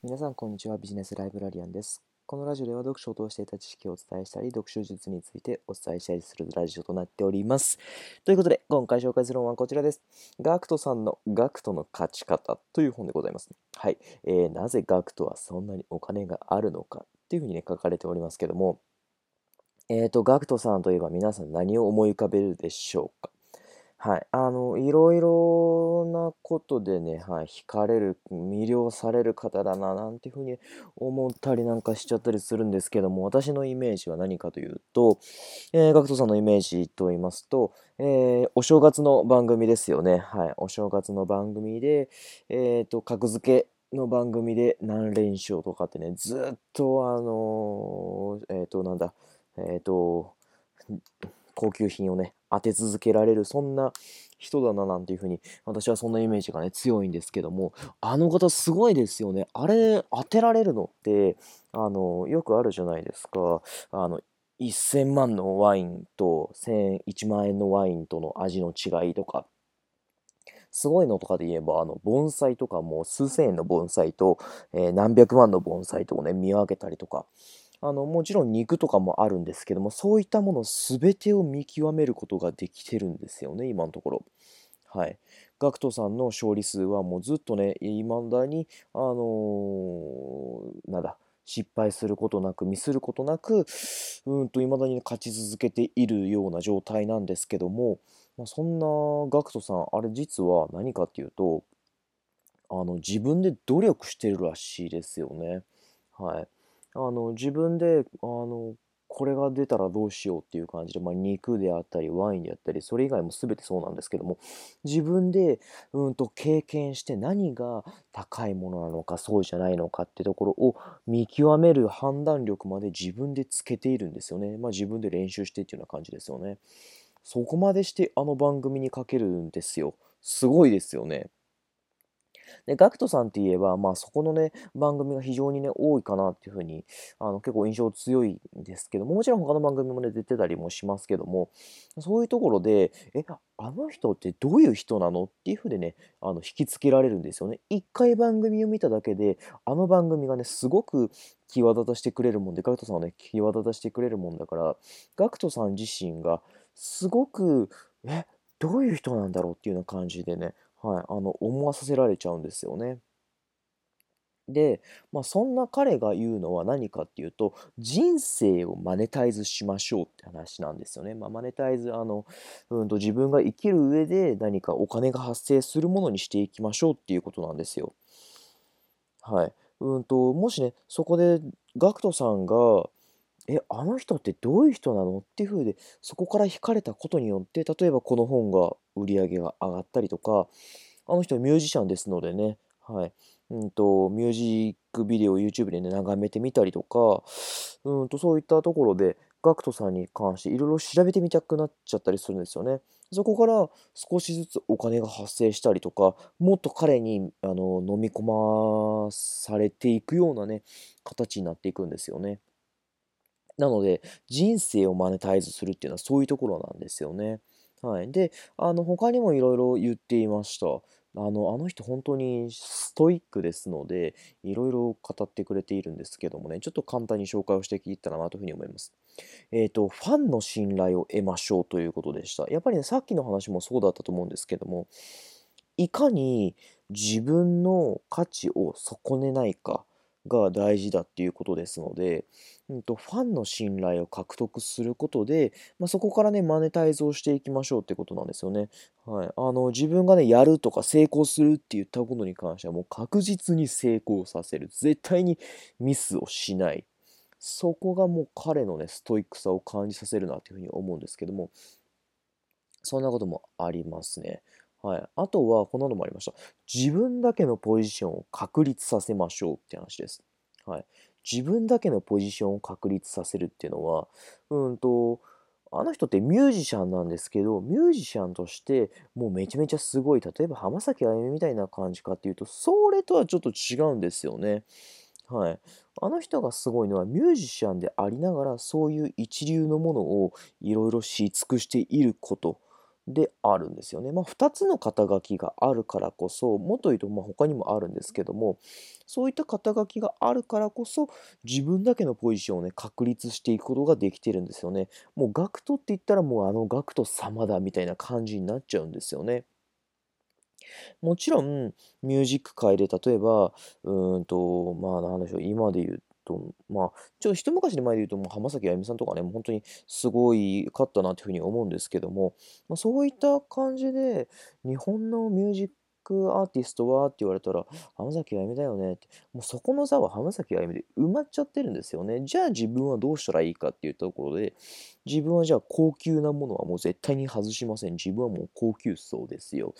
皆さん、こんにちは。ビジネスライブラリアンです。このラジオでは読書を通していた知識をお伝えしたり、読書術についてお伝えしたりするラジオとなっております。ということで、今回紹介する本はこちらです。ガクトさんのガクトの勝ち方という本でございます。はい。えー、なぜガクトはそんなにお金があるのかっていうふうにね、書かれておりますけども、えっ、ー、と、ガクトさんといえば皆さん何を思い浮かべるでしょうか？はい。あの、いろいろなことでね、はい、惹かれる、魅了される方だな、なんていうふうに思ったりなんかしちゃったりするんですけども、私のイメージは何かというと、えー、ガクトさんのイメージと言いますと、えー、お正月の番組ですよね。はい。お正月の番組で、えっ、ー、と、格付けの番組で何連勝とかってね、ずっとあのえっ、と、なんだ、えっ、と、高級品をね、当て続けられる、そんな人だななんていうふうに、私はそんなイメージがね、強いんですけども、あの方すごいですよね。あれ、当てられるのって、あの、よくあるじゃないですか。あの、1000万のワインと1000、1万円のワインとの味の違いとか、すごいのとかで言えば、あの、盆栽とかも数千円の盆栽と、えー、何百万の盆栽とかね、見分けたりとか、あの、もちろん肉とかもあるんですけども、そういったもの全てを見極めることができてるんですよね、今のところ。はい。ガクトさんの勝利数はもうずっとね、未だに、あのー、なんだ、失敗することなく、ミスることなく、うんと、未だに、勝ち続けているような状態なんですけども、まあ、そんなガクトさん、あれ実は何かっていうと、あの、自分で努力してるらしいですよね。はい。あの、自分で、あの、これが出たらどうしようっていう感じで、まあ、肉であったり、ワインであったり、それ以外も全てそうなんですけども、自分で、うんと経験して何が高いものなのか、そうじゃないのかってところを見極める判断力まで自分でつけているんですよね。まあ、自分で練習してっていうような感じですよね。そこまでしてあの番組にかけるんですよ。すごいですよね。で、ガクトさんって言えば、まあそこのね、番組が非常にね、多いかなっていうふうに、あの結構印象強いんですけども、もちろん他の番組もね、出てたりもしますけども、そういうところで、え、あの人ってどういう人なのっていうふうでね、あの引きつけられるんですよね。一回番組を見ただけで、あの番組がね、すごく際立たしてくれるもんで、ガクトさんはね、際立たしてくれるもんだから、ガクトさん自身がすごく、え、どういう人なんだろうっていうような感じでね、はい、あの、思わさせられちゃうんですよね。で、まあ、そんな彼が言うのは何かっていうと、人生をマネタイズしましょうって話なんですよね。まあ、マネタイズ、あの、うんと自分が生きる上で何かお金が発生するものにしていきましょうっていうことなんですよ。はい。うんと、もしね、そこで GACKT さんが、え、あの人ってどういう人なの？っていう風で、そこから惹かれたことによって、例えばこの本が売り上げが上がったりとか、あの人はミュージシャンですのでね、はい。うんと、ミュージックビデオを YouTube でね、眺めてみたりとか、うんと、そういったところで、GACKT さんに関していろいろ調べてみたくなっちゃったりするんですよね。そこから少しずつお金が発生したりとか、もっと彼にあの飲み込まされていくようなね、形になっていくんですよね。なので、人生をマネタイズするっていうのはそういうところなんですよね。はい。で、あの、他にもいろいろ言っていました。あの、あの人本当にストイックですので、いろいろ語ってくれているんですけどもね、ちょっと簡単に紹介をしていったらなというふうに思います。えっ、ー、と、ファンの信頼を得ましょうということでした。やっぱりね、さっきの話もそうだったと思うんですけども、いかに自分の価値を損ねないか、が大事だっていうことですので、うんと、ファンの信頼を獲得することで、まあ、そこからね、マネタイズをしていきましょうってことなんですよね。はい。あの、自分がね、やるとか成功するって言ったことに関しては、もう確実に成功させる。絶対にミスをしない。そこがもう彼のね、ストイックさを感じさせるなというふうに思うんですけども、そんなこともありますね。はい。あとは、こんなのもありました。自分だけのポジションを確立させましょうって話です。はい。自分だけのポジションを確立させるっていうのは、うんと、あの人ってミュージシャンなんですけど、ミュージシャンとしてもうめちゃめちゃすごい、例えば浜崎あゆみみたいな感じかっていうと、それとはちょっと違うんですよね。はい。あの人がすごいのはミュージシャンでありながら、そういう一流のものをいろいろ知り尽くしていること。であるんですよね。まあ、2つの肩書きがあるからこそ、もっと言うと、まあ、他にもあるんですけども、そういった肩書きがあるからこそ、自分だけのポジションをね、確立していくことができてるんですよね。もう、ガクトって言ったら、もうあのガクト様だみたいな感じになっちゃうんですよね。もちろん、ミュージック界で例えば、うんと、まあ、なんでしょう、今で言うと、まあ、ちょっと一昔前で言うと、もう浜崎あゆみさんとかね、もう本当にすごいかったなというふうに思うんですけども、まあ、そういった感じで、日本のミュージックアーティストはって言われたら、浜崎あゆみだよねって、もうそこの座は浜崎あゆみで埋まっちゃってるんですよね。じゃあ自分はどうしたらいいかっていうところで、自分はじゃあ高級なものはもう絶対に外しません。自分はもう高級層ですよ。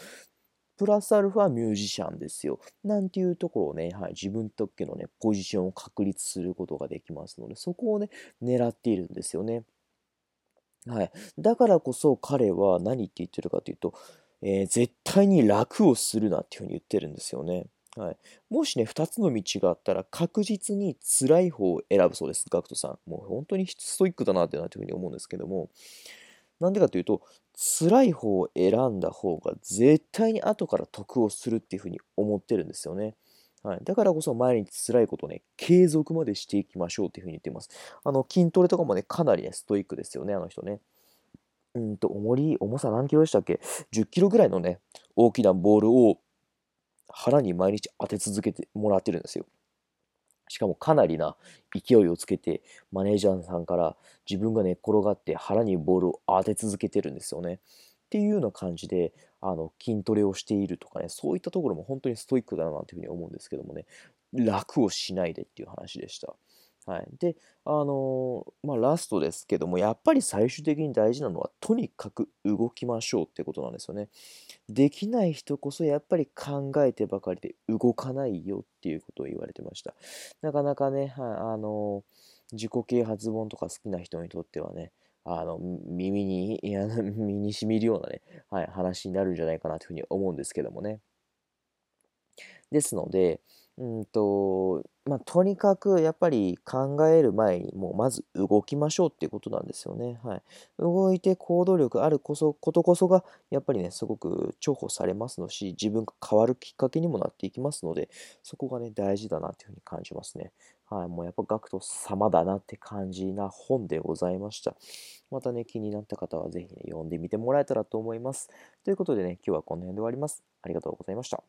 プラスアルファミュージシャンですよ。なんていうところをね、はい、自分特許のね、ポジションを確立することができますので、そこをね、狙っているんですよね。はい。だからこそ彼は何って言ってるかというと、えー絶対に楽をするなっていうふうに言ってるんですよね。はい。もしね、2つの道があったら確実に辛い方を選ぶそうです、ガクトさん。もう本当にストイックだなってなというふうに思うんですけども、なんでかというと、辛い方を選んだ方が絶対に後から得をするっていうふうに思ってるんですよね。はい、だからこそ毎日辛いことをね、継続までしていきましょうっていうふうに言っています。あの、筋トレとかもね、かなりね、ストイックですよね、あの人ね。うんと、重り、重さ何キロでしたっけ ?10 キロぐらいのね、大きなボールを腹に毎日当て続けてもらってるんですよ。しかもかなりな勢いをつけて、マネージャーさんから自分が寝っ転がって腹にボールを当て続けてるんですよね。っていうような感じで、あの、筋トレをしているとかね、そういったところも本当にストイックだなというふうに思うんですけどもね、楽をしないでっていう話でした。はい。で、あのーまあ、ラストですけども、やっぱり最終的に大事なのは、とにかく動きましょうってことなんですよね。できない人こそやっぱり考えてばかりで動かないよっていうことを言われてました。なかなかね、はい、あのー自己啓発本とか好きな人にとってはね、あの、耳に、いや、身に染みるようなね、はい、話になるんじゃないかなというふうに思うんですけどもね。ですので、うんと、まあ、とにかくやっぱり考える前にもうまず動きましょうっていうことなんですよね。はい。動いて行動力あるこそことこそがやっぱりね、すごく重宝されますのし、自分が変わるきっかけにもなっていきますので、そこがね、大事だなっていうふうに感じますね。はい。もうやっぱガクト様だなって感じな本でございました。またね、気になった方はぜひね、読んでみてもらえたらと思います。ということでね、今日はこの辺で終わります。ありがとうございました。